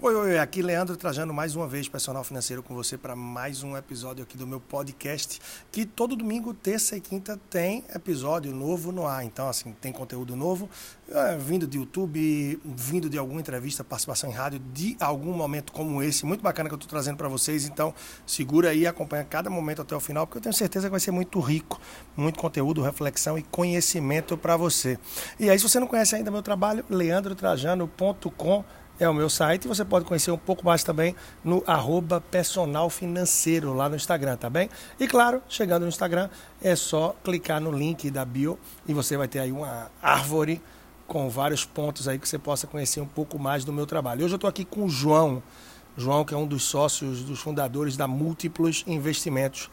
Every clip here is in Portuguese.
Oi, oi, aqui Leandro Trajano mais uma vez, personal financeiro com você para mais um episódio aqui do meu podcast, que todo domingo, terça e quinta tem episódio novo no ar. Então, assim, tem conteúdo novo, é, vindo de YouTube, vindo de alguma entrevista, participação em rádio, de algum momento como esse, muito bacana que eu estou trazendo para vocês. Então, segura aí, acompanha cada momento até o final, porque eu tenho certeza que vai ser muito rico, muito conteúdo, reflexão e conhecimento para você. E aí, se você não conhece ainda meu trabalho, leandrotrajano.com é o meu site. Você pode conhecer um pouco mais também no arroba personal financeiro lá no Instagram, tá bem? E claro, chegando no Instagram, é só clicar no link da bio e você vai ter aí uma árvore com vários pontos aí que você possa conhecer um pouco mais do meu trabalho. Hoje eu estou aqui com o João. João, que é um dos sócios, dos fundadores da Múltiplos Investimentos.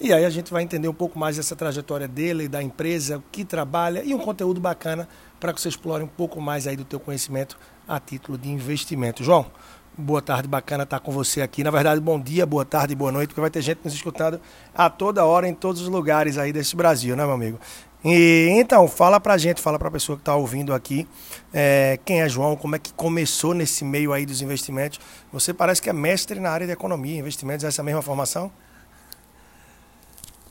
E aí a gente vai entender um pouco mais dessa trajetória dele, da empresa, o que trabalha e um conteúdo bacana para que você explore um pouco mais aí do teu conhecimento a título de investimento. João, boa tarde, bacana estar com você aqui. Na verdade, bom dia, boa tarde, boa noite, porque vai ter gente nos escutando a toda hora em todos os lugares aí desse Brasil, né, meu amigo? E então, fala pra gente, fala pra pessoa que está ouvindo aqui, é, quem é João, como é que começou nesse meio aí dos investimentos. Você parece que é mestre na área de economia, investimentos, é essa mesma formação?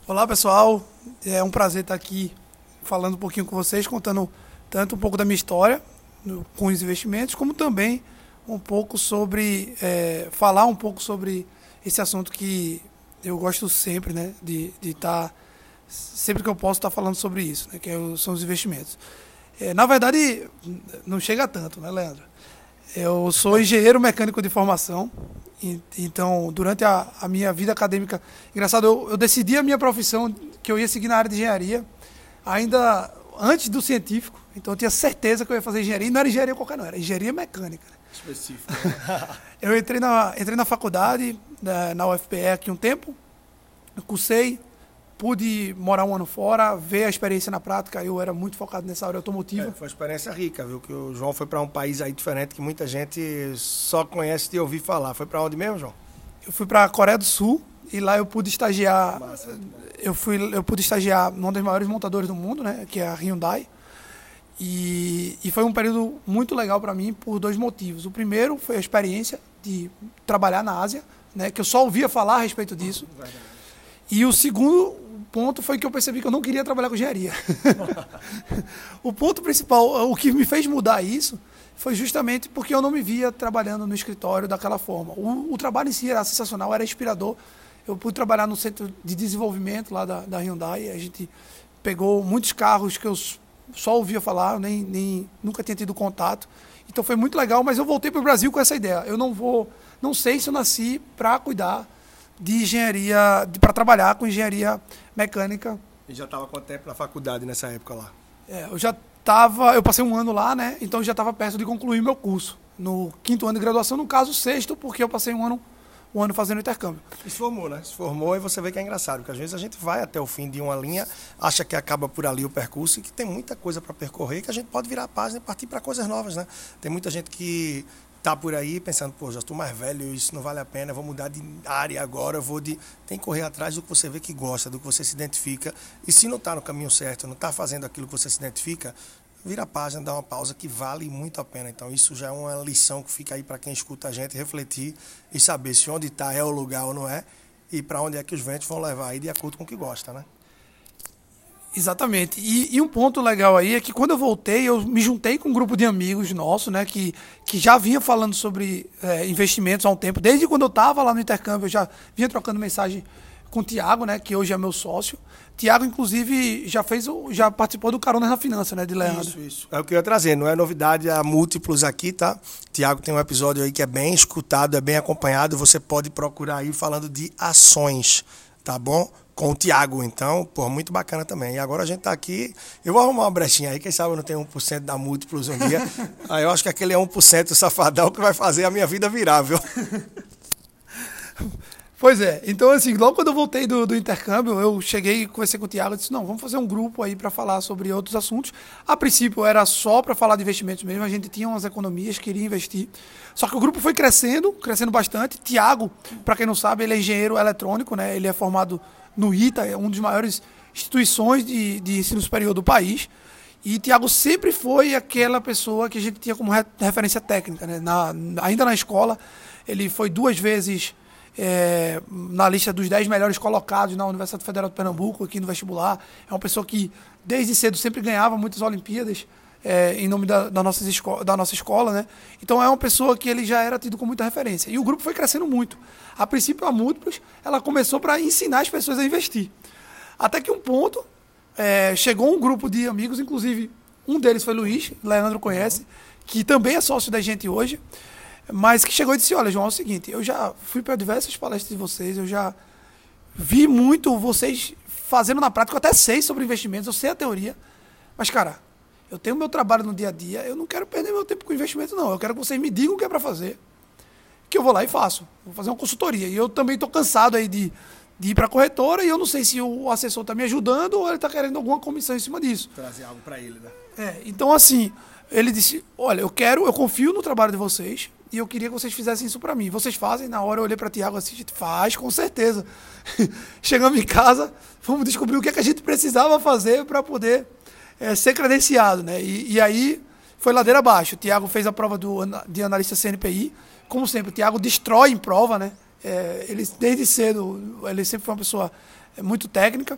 Olá, pessoal. É um prazer estar aqui falando um pouquinho com vocês, contando tanto um pouco da minha história, com os investimentos, como também um pouco sobre é, falar um pouco sobre esse assunto que eu gosto sempre, né, de estar tá, sempre que eu posso estar tá falando sobre isso, né, que é são os investimentos. É, na verdade, não chega tanto, né, Leandro? Eu sou engenheiro mecânico de formação, e, então durante a, a, minha vida acadêmica, engraçado, eu, eu decidi a minha profissão que eu ia seguir na área de engenharia ainda antes do científico. Então eu tinha certeza que eu ia fazer engenharia. E não era engenharia qualquer, não, era engenharia mecânica. Né? Específico. eu entrei na, entrei na faculdade, na, na UFPE aqui um tempo, cursei, pude morar um ano fora, ver a experiência na prática. Eu era muito focado nessa área automotiva. É, foi uma experiência rica, viu? Que o João foi para um país aí diferente que muita gente só conhece de ouvir falar. Foi para onde mesmo, João? Eu fui para a Coreia do Sul e lá eu pude estagiar. Massa. Eu fui, eu pude estagiar numa das maiores montadoras do mundo, né? Que é a Hyundai. E, e foi um período muito legal para mim por dois motivos. O primeiro foi a experiência de trabalhar na Ásia, né, que eu só ouvia falar a respeito disso. E o segundo ponto foi que eu percebi que eu não queria trabalhar com engenharia. o ponto principal, o que me fez mudar isso, foi justamente porque eu não me via trabalhando no escritório daquela forma. O, o trabalho em si era sensacional, era inspirador. Eu pude trabalhar no centro de desenvolvimento lá da, da Hyundai. A gente pegou muitos carros que eu só ouvia falar, nem, nem nunca tinha tido contato. Então foi muito legal, mas eu voltei para o Brasil com essa ideia. Eu não vou, não sei se eu nasci para cuidar de engenharia, para trabalhar com engenharia mecânica. E já estava quanto tempo na faculdade nessa época lá? É, eu já estava, eu passei um ano lá, né? Então já estava perto de concluir meu curso. No quinto ano de graduação, no caso sexto, porque eu passei um ano um ano fazendo intercâmbio. E se formou, né? Se formou e você vê que é engraçado, porque às vezes a gente vai até o fim de uma linha, acha que acaba por ali o percurso e que tem muita coisa para percorrer, que a gente pode virar a página e partir para coisas novas, né? Tem muita gente que tá por aí pensando, pô, já estou mais velho, isso não vale a pena, vou mudar de área agora, vou de. Tem que correr atrás do que você vê que gosta, do que você se identifica. E se não está no caminho certo, não está fazendo aquilo que você se identifica, vira a página, dá uma pausa que vale muito a pena. Então, isso já é uma lição que fica aí para quem escuta a gente refletir e saber se onde está é o lugar ou não é e para onde é que os ventos vão levar aí de acordo com o que gosta, né? Exatamente. E, e, um ponto legal aí é que quando eu voltei, eu me juntei com um grupo de amigos nossos, né, que, que já vinha falando sobre é, investimentos há um tempo. Desde quando eu estava lá no intercâmbio, eu já vinha trocando mensagem com o Tiago, né, que hoje é meu sócio. Tiago, inclusive, já fez já participou do Carona na Finança, né, de Leandro. Isso, isso. É o que eu ia trazer, não é novidade há múltiplos aqui, tá? Tiago tem um episódio aí que é bem escutado, é bem acompanhado, você pode procurar aí falando de ações, tá bom? Com o Tiago, então, pô, muito bacana também. E agora a gente tá aqui, eu vou arrumar uma brechinha aí, quem sabe eu não tenho 1% da múltiplos um dia. aí eu acho que aquele é 1% safadão que vai fazer a minha vida virar, viu? Pois é, então assim, logo quando eu voltei do, do intercâmbio, eu cheguei e conversei com o Tiago e disse, não, vamos fazer um grupo aí para falar sobre outros assuntos. A princípio era só para falar de investimentos mesmo, a gente tinha umas economias, queria investir. Só que o grupo foi crescendo, crescendo bastante. Tiago, para quem não sabe, ele é engenheiro eletrônico, né? Ele é formado no ITA, é uma das maiores instituições de, de ensino superior do país. E Thiago sempre foi aquela pessoa que a gente tinha como referência técnica. Né? Na, ainda na escola, ele foi duas vezes é, na lista dos 10 melhores colocados na Universidade Federal de Pernambuco, aqui no vestibular. É uma pessoa que, desde cedo, sempre ganhava muitas Olimpíadas. É, em nome da, da, nossa da nossa escola, né? Então é uma pessoa que ele já era tido com muita referência. E o grupo foi crescendo muito. A princípio, a Múltiplos, ela começou para ensinar as pessoas a investir. Até que um ponto, é, chegou um grupo de amigos, inclusive um deles foi Luiz, Leandro conhece, que também é sócio da gente hoje, mas que chegou e disse: Olha, João, é o seguinte, eu já fui para diversas palestras de vocês, eu já vi muito vocês fazendo na prática, eu até sei sobre investimentos, eu sei a teoria, mas, cara, eu tenho meu trabalho no dia a dia, eu não quero perder meu tempo com investimento, não. Eu quero que vocês me digam o que é para fazer, que eu vou lá e faço. Vou fazer uma consultoria. E eu também estou cansado aí de de ir para a corretora e eu não sei se o assessor está me ajudando ou ele está querendo alguma comissão em cima disso. Trazer algo para ele, né? É, então assim, ele disse, olha, eu quero, eu confio no trabalho de vocês e eu queria que vocês fizessem isso para mim. Vocês fazem? Na hora eu olhei para Tiago assim, faz, com certeza. Chegamos em casa, vamos descobrir o que, é que a gente precisava fazer para poder é, ser credenciado, né? E, e, aí foi ladeira abaixo. O Tiago fez a prova do, de analista CNPI. Como sempre, o Tiago destrói em prova, né? É, ele, desde cedo, ele sempre foi uma pessoa é, muito técnica.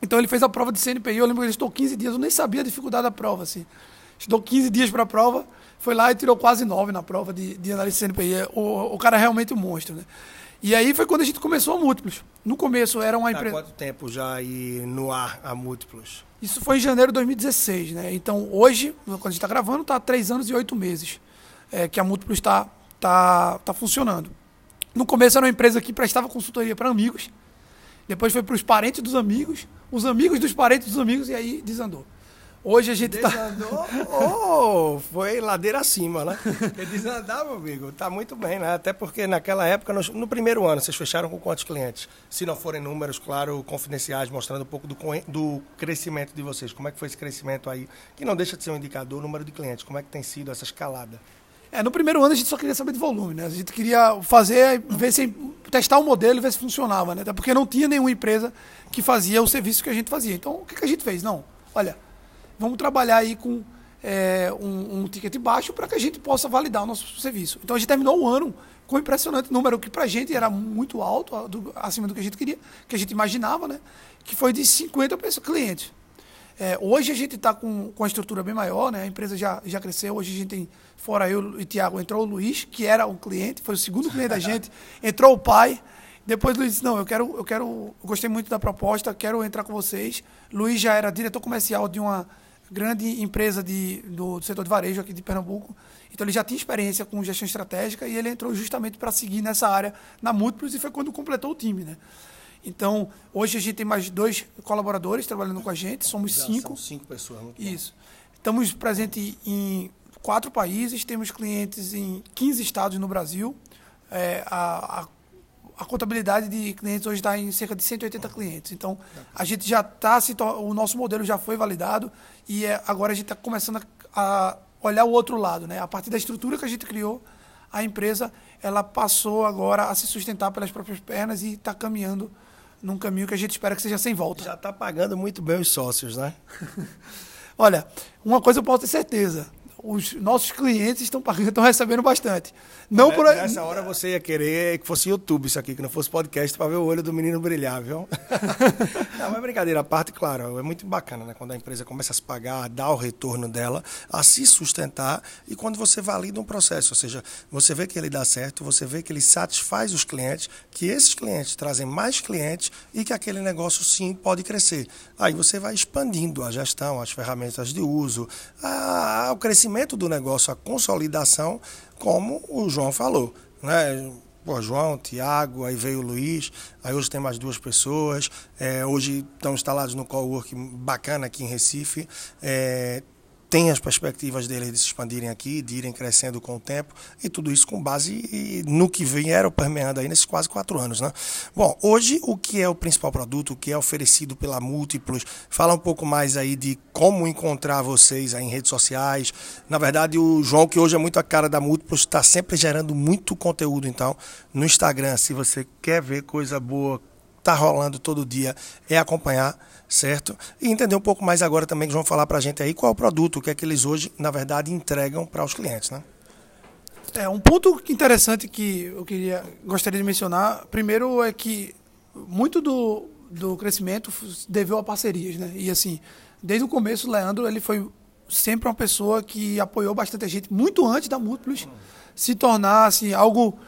Então ele fez a prova de CNPI, eu lembro que ele estudou 15 dias, eu nem sabia a dificuldade da prova. Assim. Estudou 15 dias para a prova, foi lá e tirou quase 9 na prova de, de análise de CNPI. É, o, o cara é realmente um monstro. Né? E aí foi quando a gente começou a Múltiplos. No começo era uma empresa. Há quanto tempo já aí no ar a Múltiplos? Isso foi em janeiro de 2016. Né? Então hoje, quando a gente está gravando, está há 3 anos e 8 meses é, que a Múltiplos está tá, tá funcionando. No começo era uma empresa que prestava consultoria para amigos, depois foi para os parentes dos amigos, os amigos dos parentes dos amigos, e aí desandou. Hoje a gente tá Desandou? tá. oh, foi ladeira acima, né? Porque desandar, meu amigo, tá muito bem, né? Até porque naquela época, no, no, primeiro ano, vocês fecharam com quantos clientes? Se não forem números, claro, confidenciais, mostrando um pouco do, do crescimento de vocês. Como é que foi esse crescimento aí? Que não deixa de ser um indicador, o número de clientes. Como é que tem sido essa escalada? É, no primeiro ano a gente só queria saber de volume, né? A gente queria fazer, ver se testar o um modelo e ver se funcionava, né? Até porque não tinha nenhuma empresa que fazia o serviço que a gente fazia. Então, o que, que a gente fez? Não, olha, vamos trabalhar aí com é, um, um, ticket baixo para que a gente possa validar o nosso serviço. Então, a gente terminou o ano com um impressionante número que para a gente era muito alto, do, acima do que a gente queria, que a gente imaginava, né? Que foi de 50 clientes. É, hoje a gente está com, com a estrutura bem maior, né? A empresa já, já cresceu. Hoje a gente tem, fora eu e Tiago, entrou o Luiz, que era um cliente, foi o segundo cliente da gente. Entrou o pai. Depois o Luiz disse, não, eu quero, eu quero, eu gostei muito da proposta, quero entrar com vocês. Luiz já era diretor comercial de uma grande empresa de, do, do setor de varejo aqui de Pernambuco. Então ele já tinha experiência com gestão estratégica e ele entrou justamente para seguir nessa área na Múltiplos e foi quando completou o time, né? Então, hoje a gente tem mais dois colaboradores trabalhando com a gente, somos Já cinco. São cinco pessoas. Muito Isso. Bom. Estamos presentes em quatro países, temos clientes em 15 estados no Brasil. É, a, a, a, contabilidade de clientes hoje está em cerca de 180 clientes. Então, a gente já está, o nosso modelo já foi validado e é, agora a gente está começando a, a olhar o outro lado. Né? A partir da estrutura que a gente criou, a empresa ela passou agora a se sustentar pelas próprias pernas e está caminhando num caminho que a gente espera que seja sem volta. Já está pagando muito bem os sócios, né? Olha, uma coisa eu posso ter certeza os nossos clientes estão pagando, estão recebendo bastante. Não por Nessa hora você ia querer que fosse YouTube isso aqui, que não fosse podcast para ver o olho do menino brilhar, viu? não, mas brincadeira a parte, claro, é muito bacana, né? Quando a empresa começa a se pagar, dá o retorno dela, a se sustentar e quando você valida um processo, ou seja, você vê que ele dá certo, você vê que ele satisfaz os clientes, que esses clientes trazem mais clientes e que aquele negócio sim pode crescer. Aí você vai expandindo a gestão, as ferramentas de uso, a, o crescimento crescimento do negócio, a consolidação, como o João falou. Né? Pô, João, Tiago, aí veio o Luiz, aí hoje tem mais duas pessoas, é, hoje estão instalados no cowork bacana aqui em Recife, é, tem as perspectivas deles de se expandirem aqui, de irem crescendo com o tempo, e tudo isso com base no que vieram permeando aí nesses quase quatro anos. Né? Bom, hoje o que é o principal produto, o que é oferecido pela Múltiplos, fala um pouco mais aí de como encontrar vocês aí em redes sociais. Na verdade, o João, que hoje é muito a cara da Múltiplos, está sempre gerando muito conteúdo, então, no Instagram, se você quer ver coisa boa está rolando todo dia é acompanhar, certo? E entender um pouco mais agora também que vão falar para a gente aí qual é o produto, o que é que eles hoje, na verdade, entregam para os clientes, né? É, um ponto interessante que eu queria gostaria de mencionar, primeiro é que muito do, do crescimento deveu a parcerias, né? E assim, desde o começo, o Leandro ele foi sempre uma pessoa que apoiou bastante a gente, muito antes da Múltiplos se tornar assim, algo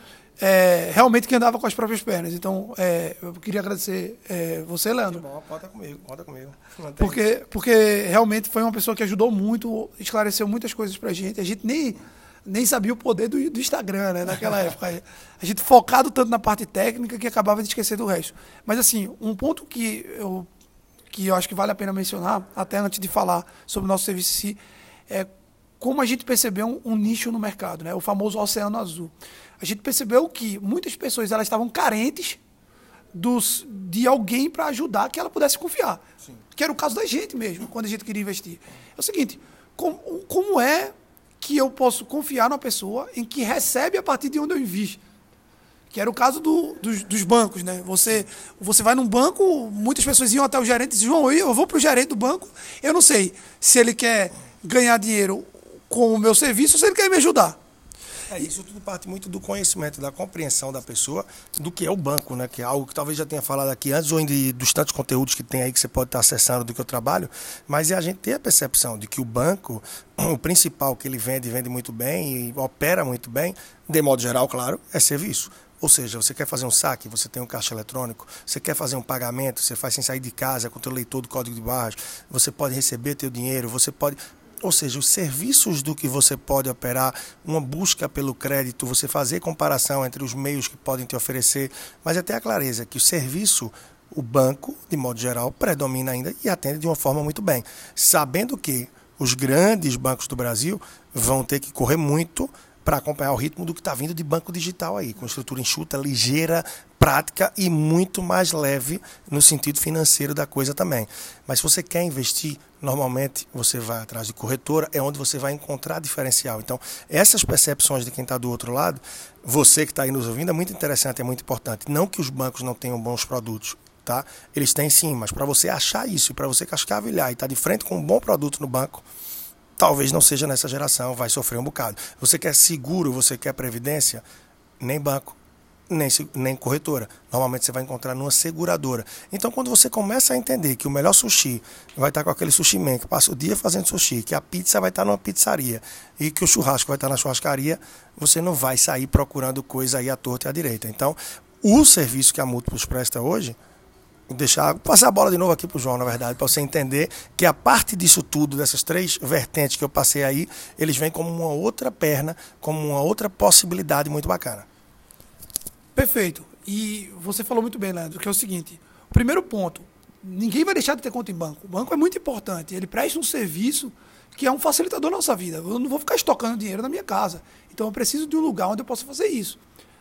é, realmente que andava com as próprias pernas. Então, é, eu queria agradecer é, você, Leandro. Bom, conta comigo, conta comigo. Porque, porque realmente foi uma pessoa que ajudou muito, esclareceu muitas coisas pra gente. A gente nem, nem sabia o poder do, do Instagram, né, naquela época. A gente focado tanto na parte técnica que acabava de esquecer do resto. Mas, assim, um ponto que eu, que eu acho que vale a pena mencionar, até antes de falar sobre o nosso serviço em si, é como a gente percebeu um, um, nicho no mercado, né? o famoso oceano azul. A gente percebeu que muitas pessoas elas estavam carentes dos, de alguém para ajudar que ela pudesse confiar. Sim. Que era o caso da gente mesmo, quando a gente queria investir. É o seguinte, como, como é que eu posso confiar numa pessoa em que recebe a partir de onde eu invisto? Que era o caso do, dos, dos, bancos, né? Você, você vai num banco, muitas pessoas iam até o gerente e dizem, João, eu vou para o gerente do banco, eu não sei se ele quer ganhar dinheiro com o meu serviço se ele quer me ajudar. É, isso tudo parte muito do conhecimento, da compreensão da pessoa do que é o banco, né? Que é algo que talvez já tenha falado aqui antes, ou de, dos tantos conteúdos que tem aí que você pode estar acessando do que eu trabalho, mas é a gente ter a percepção de que o banco, o principal que ele vende, vende muito bem e opera muito bem, de modo geral, claro, é serviço. Ou seja, você quer fazer um saque, você tem um caixa eletrônico, você quer fazer um pagamento, você faz sem sair de casa, com o teu leitor do código de barras, você pode receber teu dinheiro, você pode ou seja, os serviços do que você pode operar, uma busca pelo crédito, você fazer comparação entre os meios que podem te oferecer, mas até a clareza que o serviço, o banco, de modo geral, predomina ainda e atende de uma forma muito bem. Sabendo que os grandes bancos do Brasil vão ter que correr muito para acompanhar o ritmo do que está vindo de banco digital aí, com estrutura enxuta, ligeira, prática e muito mais leve no sentido financeiro da coisa também. Mas se você quer investir, normalmente você vai atrás de corretora, é onde você vai encontrar diferencial. Então, essas percepções de quem está do outro lado, você que está aí nos ouvindo, é muito interessante, é muito importante. Não que os bancos não tenham bons produtos, tá? Eles têm sim, mas para você achar isso, para você cascavilhar e estar tá de frente com um bom produto no banco, talvez não seja nessa geração, vai sofrer um bocado. Você quer seguro, você quer previdência? Nem banco, nem, nem corretora. Normalmente você vai encontrar numa seguradora. Então, quando você começa a entender que o melhor sushi vai estar com aquele sushi man que passa o dia fazendo sushi, que a pizza vai estar numa pizzaria e que o churrasco vai estar na churrascaria, você não vai sair procurando coisa aí à torta e à direita. Então, o serviço que a Múltiplos presta hoje deixar passar a bola de novo aqui para o João, na verdade, para você entender que a parte disso tudo, dessas três vertentes que eu passei aí, eles vêm como uma outra perna, como uma outra possibilidade muito bacana. Perfeito. E você falou muito bem, Leandro, que é o seguinte: o primeiro ponto, ninguém vai deixar de ter conta em banco. O banco é muito importante. Ele presta um serviço que é um facilitador da nossa vida. Eu não vou ficar estocando dinheiro na minha casa. Então eu preciso de um lugar onde eu possa fazer isso.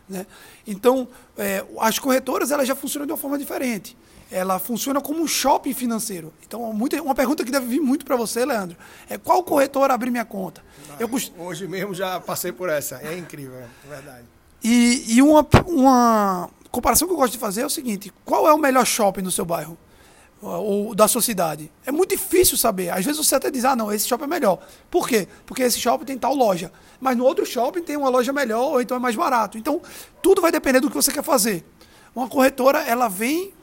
Né? Então, é, as corretoras elas já funcionam de uma forma diferente ela funciona como um shopping financeiro. Então, muita, uma pergunta que deve vir muito para você, Leandro, é qual corretor abrir minha conta? Eu. Hoje mesmo já passei por essa. É incrível, é verdade. E, e uma, uma comparação que eu gosto de fazer é o seguinte: qual é o melhor shopping do seu bairro? Ou da sua cidade? É muito difícil saber. Às vezes você até diz, ah, não, esse shopping é melhor. Por quê? Porque esse shopping tem tal loja. Mas no outro shopping tem uma loja melhor, ou então é mais barato. Então, tudo vai depender do que você quer fazer. Uma corretora, ela vem,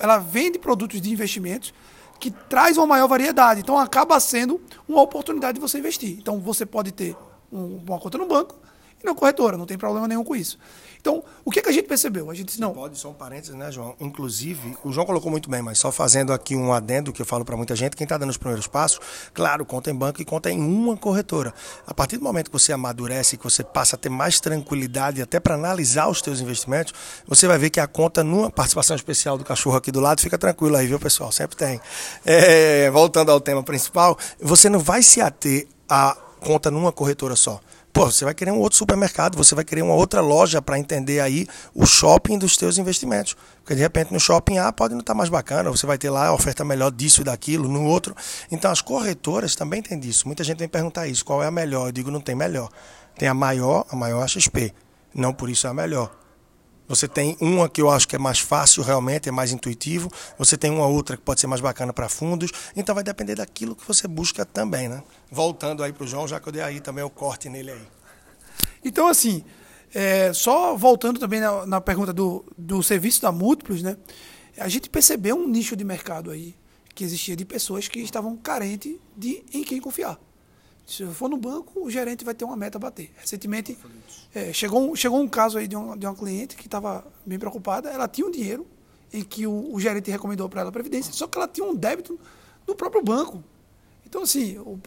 ela vende produtos de investimentos que traz uma maior variedade. Então acaba sendo uma oportunidade de você investir. Então você pode ter um, uma conta no banco e na corretora, não tem problema nenhum com isso. Então, o que, que a gente percebeu? A gente não. Pode, só um parênteses, né, João? Inclusive, o João colocou muito bem, mas só fazendo aqui um adendo que eu falo para muita gente, quem está dando os primeiros passos, claro, conta em banco e conta em uma corretora. A partir do momento que você amadurece, que você passa a ter mais tranquilidade até para analisar os seus investimentos, você vai ver que a conta numa participação especial do cachorro aqui do lado, fica tranquilo aí, viu, pessoal? Sempre tem. É, voltando ao tema principal, você não vai se ater a conta numa corretora só. Pô, você vai querer um outro supermercado, você vai querer uma outra loja para entender aí o shopping dos teus investimentos. Porque de repente no shopping A pode não estar tá mais bacana, você vai ter lá a oferta melhor disso e daquilo, no outro. Então as corretoras também têm disso. Muita gente vem perguntar isso, qual é a melhor? Eu digo, não tem melhor. Tem a maior, a maior XP. Não por isso é a melhor. Você tem uma que eu acho que é mais fácil realmente, é mais intuitivo. Você tem uma outra que pode ser mais bacana para fundos. Então vai depender daquilo que você busca também, né? Voltando aí para o João, já que eu dei aí também o corte nele aí. Então, assim, é, só voltando também na, na, pergunta do, do serviço da Múltiplos, né? A gente percebeu um nicho de mercado aí que existia de pessoas que estavam carentes de em quem confiar. Se eu for no banco, o gerente vai ter uma meta a bater. Recentemente, é, chegou, um, chegou um caso aí de, um, de uma cliente que estava bem preocupada. Ela tinha um dinheiro em que o, o gerente recomendou para ela a Previdência, só que ela tinha um débito no próprio banco. Então, assim, o,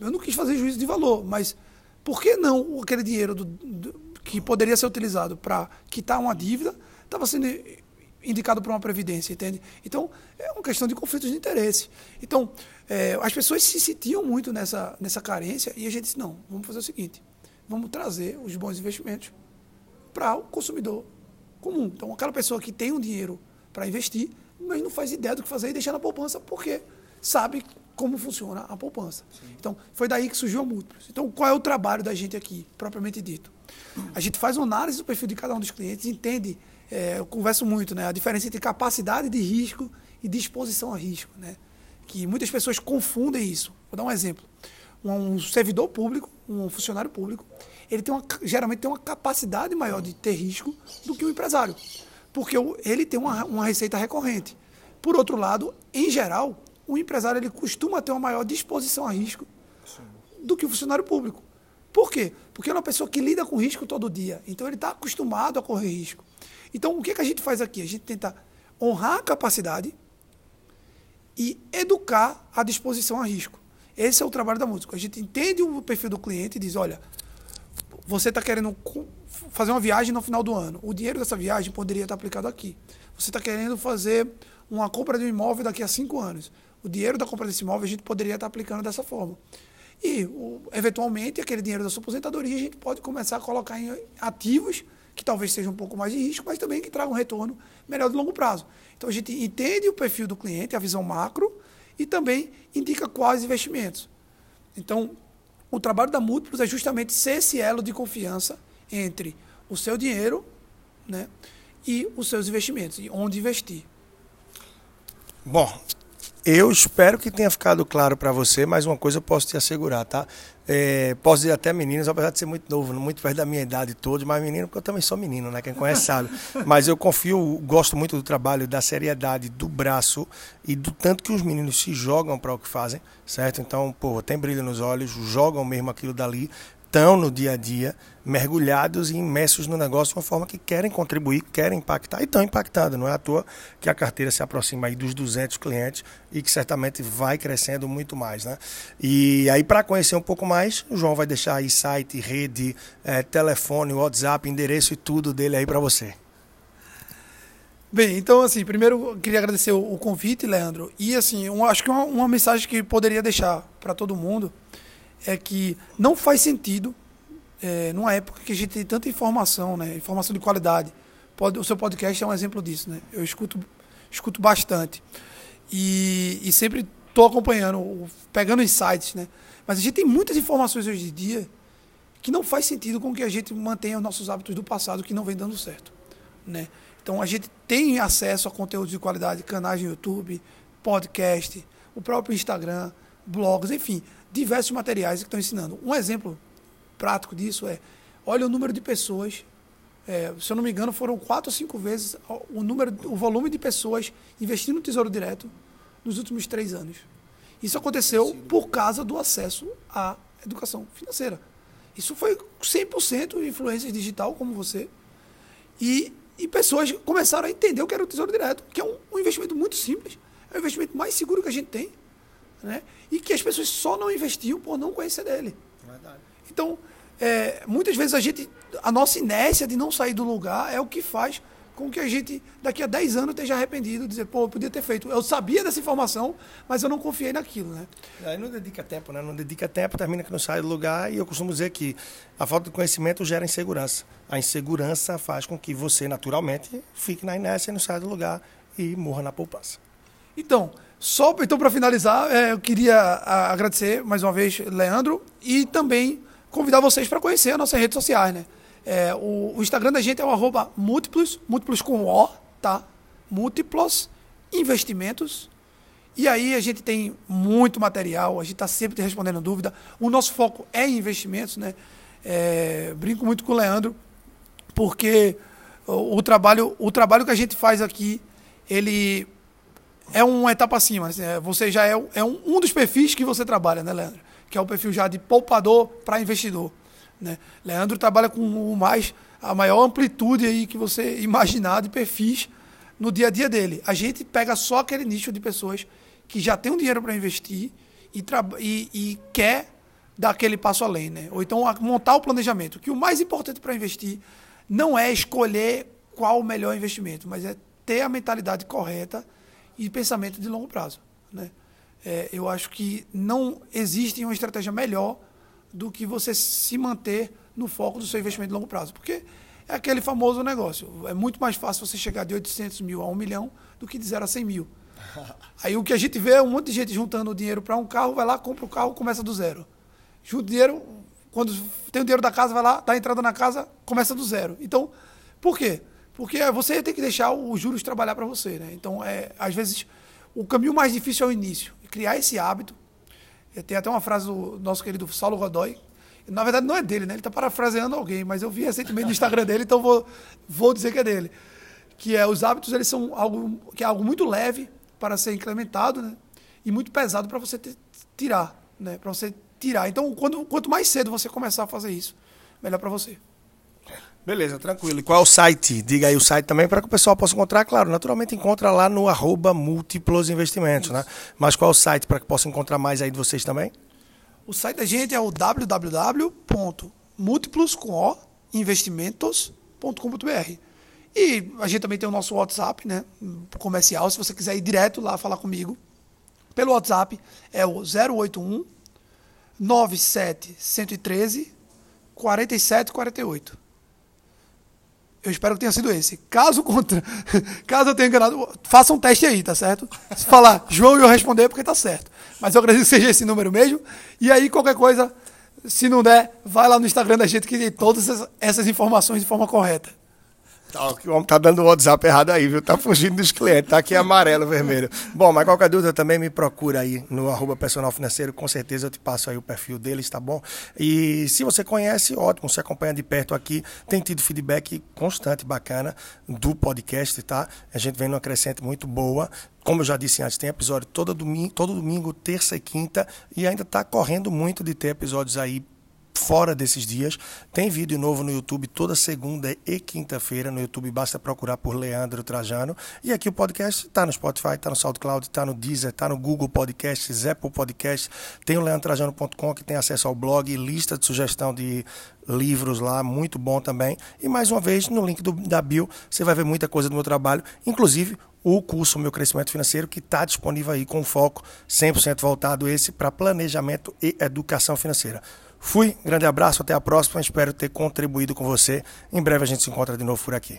eu não quis fazer juízo de valor, mas por que não aquele dinheiro do, do, que poderia ser utilizado para quitar uma dívida estava sendo indicado para uma previdência, entende? Então, é uma questão de conflitos de interesse. Então, é, as pessoas se sentiam muito nessa, nessa carência e a gente disse, não, vamos fazer o seguinte, vamos trazer os bons investimentos para o consumidor comum. Então, aquela pessoa que tem um dinheiro para investir, mas não faz ideia do que fazer e deixar na poupança, porque sabe como funciona a poupança. Sim. Então, foi daí que surgiu a Múltiplos. Então, qual é o trabalho da gente aqui, propriamente dito? A gente faz uma análise do perfil de cada um dos clientes, entende é, eu converso muito, né? A diferença entre capacidade de risco e disposição a risco, né? Que muitas pessoas confundem isso. Vou dar um exemplo. Um, servidor público, um funcionário público, ele tem uma, geralmente tem uma capacidade maior de ter risco do que o empresário, porque ele tem uma, uma receita recorrente. Por outro lado, em geral, o empresário ele costuma ter uma maior disposição a risco do que o funcionário público. Por quê? Porque é uma pessoa que lida com risco todo dia. Então ele está acostumado a correr risco. Então, o que, que a gente faz aqui? A gente tenta honrar a capacidade e educar a disposição a risco. Esse é o trabalho da música. A gente entende o perfil do cliente e diz: olha, você está querendo fazer uma viagem no final do ano. O dinheiro dessa viagem poderia estar aplicado aqui. Você está querendo fazer uma compra de um imóvel daqui a cinco anos. O dinheiro da compra desse imóvel a gente poderia estar aplicando dessa forma. E, eventualmente, aquele dinheiro da sua aposentadoria a gente pode começar a colocar em ativos que talvez seja um pouco mais de risco, mas também que traga um retorno melhor de longo prazo. Então a gente entende o perfil do cliente, a visão macro, e também indica quais investimentos. Então, o trabalho da Múltiplos é justamente ser esse elo de confiança entre o seu dinheiro né, e os seus investimentos, e onde investir. Bom, eu espero que tenha ficado claro para você, mas uma coisa eu posso te assegurar, tá? É, posso dizer até meninos, apesar de ser muito novo, muito perto da minha idade toda, mas menino, porque eu também sou menino, né? Quem conhece sabe. Mas eu confio, gosto muito do trabalho, da seriedade, do braço e do tanto que os meninos se jogam para o que fazem, certo? Então, pô, tem brilho nos olhos, jogam mesmo aquilo dali, estão no dia a dia, mergulhados e imersos no negócio de uma forma que querem contribuir, querem impactar e estão impactando. Não é à toa que a carteira se aproxima aí dos 200 clientes e que certamente vai crescendo muito mais. Né? E aí, para conhecer um pouco mais, o João vai deixar aí site, rede, é, telefone, WhatsApp, endereço e tudo dele aí para você. Bem, então, assim, primeiro eu queria agradecer o, convite, Leandro. E, assim, um, acho que uma, uma mensagem que poderia deixar para todo mundo é que não faz sentido, é, numa época que a gente tem tanta informação, né, informação de qualidade. Pode, o seu podcast é um exemplo disso. Né? Eu escuto, escuto bastante. E, e sempre estou acompanhando, pegando insights. Né? Mas a gente tem muitas informações hoje em dia que não faz sentido com que a gente mantenha os nossos hábitos do passado que não vem dando certo. Né? Então a gente tem acesso a conteúdos de qualidade, canais no YouTube, podcast, o próprio Instagram, blogs, enfim diversos materiais que estão ensinando. Um exemplo prático disso é, olha o número de pessoas, é, se eu não me engano, foram quatro ou cinco vezes o número, o volume de pessoas investindo no Tesouro Direto nos últimos três anos. Isso aconteceu por causa do acesso à educação financeira. Isso foi 100% influência digital, como você. E, e pessoas começaram a entender o que era o Tesouro Direto, que é um, um investimento muito simples, é o investimento mais seguro que a gente tem né? E que as pessoas só não investiam por não conhecer dele. Verdade. Então, é, muitas vezes a gente, a nossa inércia de não sair do lugar é o que faz com que a gente, daqui a 10 anos, esteja arrependido, dizer, pô, eu podia ter feito. Eu sabia dessa informação, mas eu não confiei naquilo, né? Aí não dedica tempo, né? Não dedica tempo, termina que não sai do lugar, e eu costumo dizer que a falta de conhecimento gera insegurança. A insegurança faz com que você, naturalmente, fique na inércia, não saia do lugar e morra na poupança. Então, só então para finalizar, é, eu queria agradecer mais uma vez, Leandro, e também convidar vocês para conhecer as nossas redes sociais, né? É, o, o, Instagram da gente é o múltiplos, múltiplos com O, tá? Múltiplos investimentos. E aí a gente tem muito material, a gente está sempre respondendo dúvida. O nosso foco é em investimentos, né? É, brinco muito com o Leandro, porque o, o, trabalho, o trabalho que a gente faz aqui, ele é uma etapa acima. Assim, é, você já é, é um, um dos perfis que você trabalha, né, Leandro? Que é o perfil já de poupador para investidor. Né? Leandro trabalha com o mais, a maior amplitude aí que você imaginar de perfis no dia a dia dele. A gente pega só aquele nicho de pessoas que já tem um dinheiro para investir e, e, e, quer dar aquele passo além, né? Ou então montar o planejamento. Que o mais importante para investir não é escolher qual o melhor investimento, mas é ter a mentalidade correta e pensamento de longo prazo, né? É, eu acho que não existe uma estratégia melhor do que você se manter no foco do seu investimento de longo prazo. Porque é aquele famoso negócio. É muito mais fácil você chegar de 800 mil a 1 milhão do que de 0 a 100 mil. Aí o que a gente vê é um monte de gente juntando dinheiro para um carro, vai lá, compra o carro, começa do zero. Junta dinheiro, quando tem o dinheiro da casa, vai lá, dá entrada na casa, começa do zero. Então, por quê? Porque você tem que deixar os juros trabalhar para você. Né? Então, é, às vezes, o caminho mais difícil é o início. Criar esse hábito. Tem até uma frase do nosso querido Saulo Godoy. Na verdade, não é dele, né? Ele está parafraseando alguém, mas eu vi recentemente no Instagram dele, então vou, vou dizer que é dele. Que é os hábitos, eles são algo que é algo muito leve para ser incrementado, né? E muito pesado para você tirar, né? Para você tirar. Então, quando, quanto mais cedo você começar a fazer isso, melhor para você. Beleza, tranquilo. E qual é o site? Diga aí o site também para que o pessoal possa encontrar. Claro, naturalmente encontra lá no arroba múltiplos investimentos, né? Mas qual é o site para que possa encontrar mais aí de vocês também? O site da gente é o www.múltiplos.investimentos.com.br. E a gente também tem o nosso WhatsApp, né? Comercial, se você quiser ir direto lá falar comigo. Pelo WhatsApp é o 081 97 113 4748. Eu espero que tenha sido esse. Caso contra, caso eu tenha enganado, faça um teste aí, tá certo? Se falar João e eu responder, é porque tá certo. Mas eu acredito que seja esse número mesmo. E aí, qualquer coisa, se não der, vai lá no Instagram da gente que tem todas essas informações de forma correta. Tá, o homem tá dando o WhatsApp errado aí, viu? Tá fugindo dos clientes, tá aqui amarelo, vermelho. Bom, mas qualquer dúvida também me procura aí no arroba personal financeiro, com certeza eu te passo aí o perfil deles, tá bom? E se você conhece, ótimo, se acompanha de perto aqui, tem tido feedback constante, bacana do podcast, tá? A gente vem numa crescente muito boa. Como eu já disse antes, tem episódio todo domingo, todo domingo, terça e quinta, e ainda tá correndo muito de ter episódios aí fora desses dias. Tem vídeo novo no YouTube toda segunda e quinta-feira. No YouTube basta procurar por Leandro Trajano. E aqui o podcast está no Spotify, está no SoundCloud, está no Deezer, está no Google Podcasts, Apple Podcasts. Tem o leandrotrajano.com que tem acesso ao blog, lista de sugestão de livros lá, muito bom também. E mais uma vez, no link do, da bio, você vai ver muita coisa do meu trabalho, inclusive o curso Meu Crescimento Financeiro, que está disponível aí com foco 100% voltado esse para planejamento e educação financeira. Fui, grande abraço, até a próxima. Espero ter contribuído com você. Em breve a gente se encontra de novo por aqui.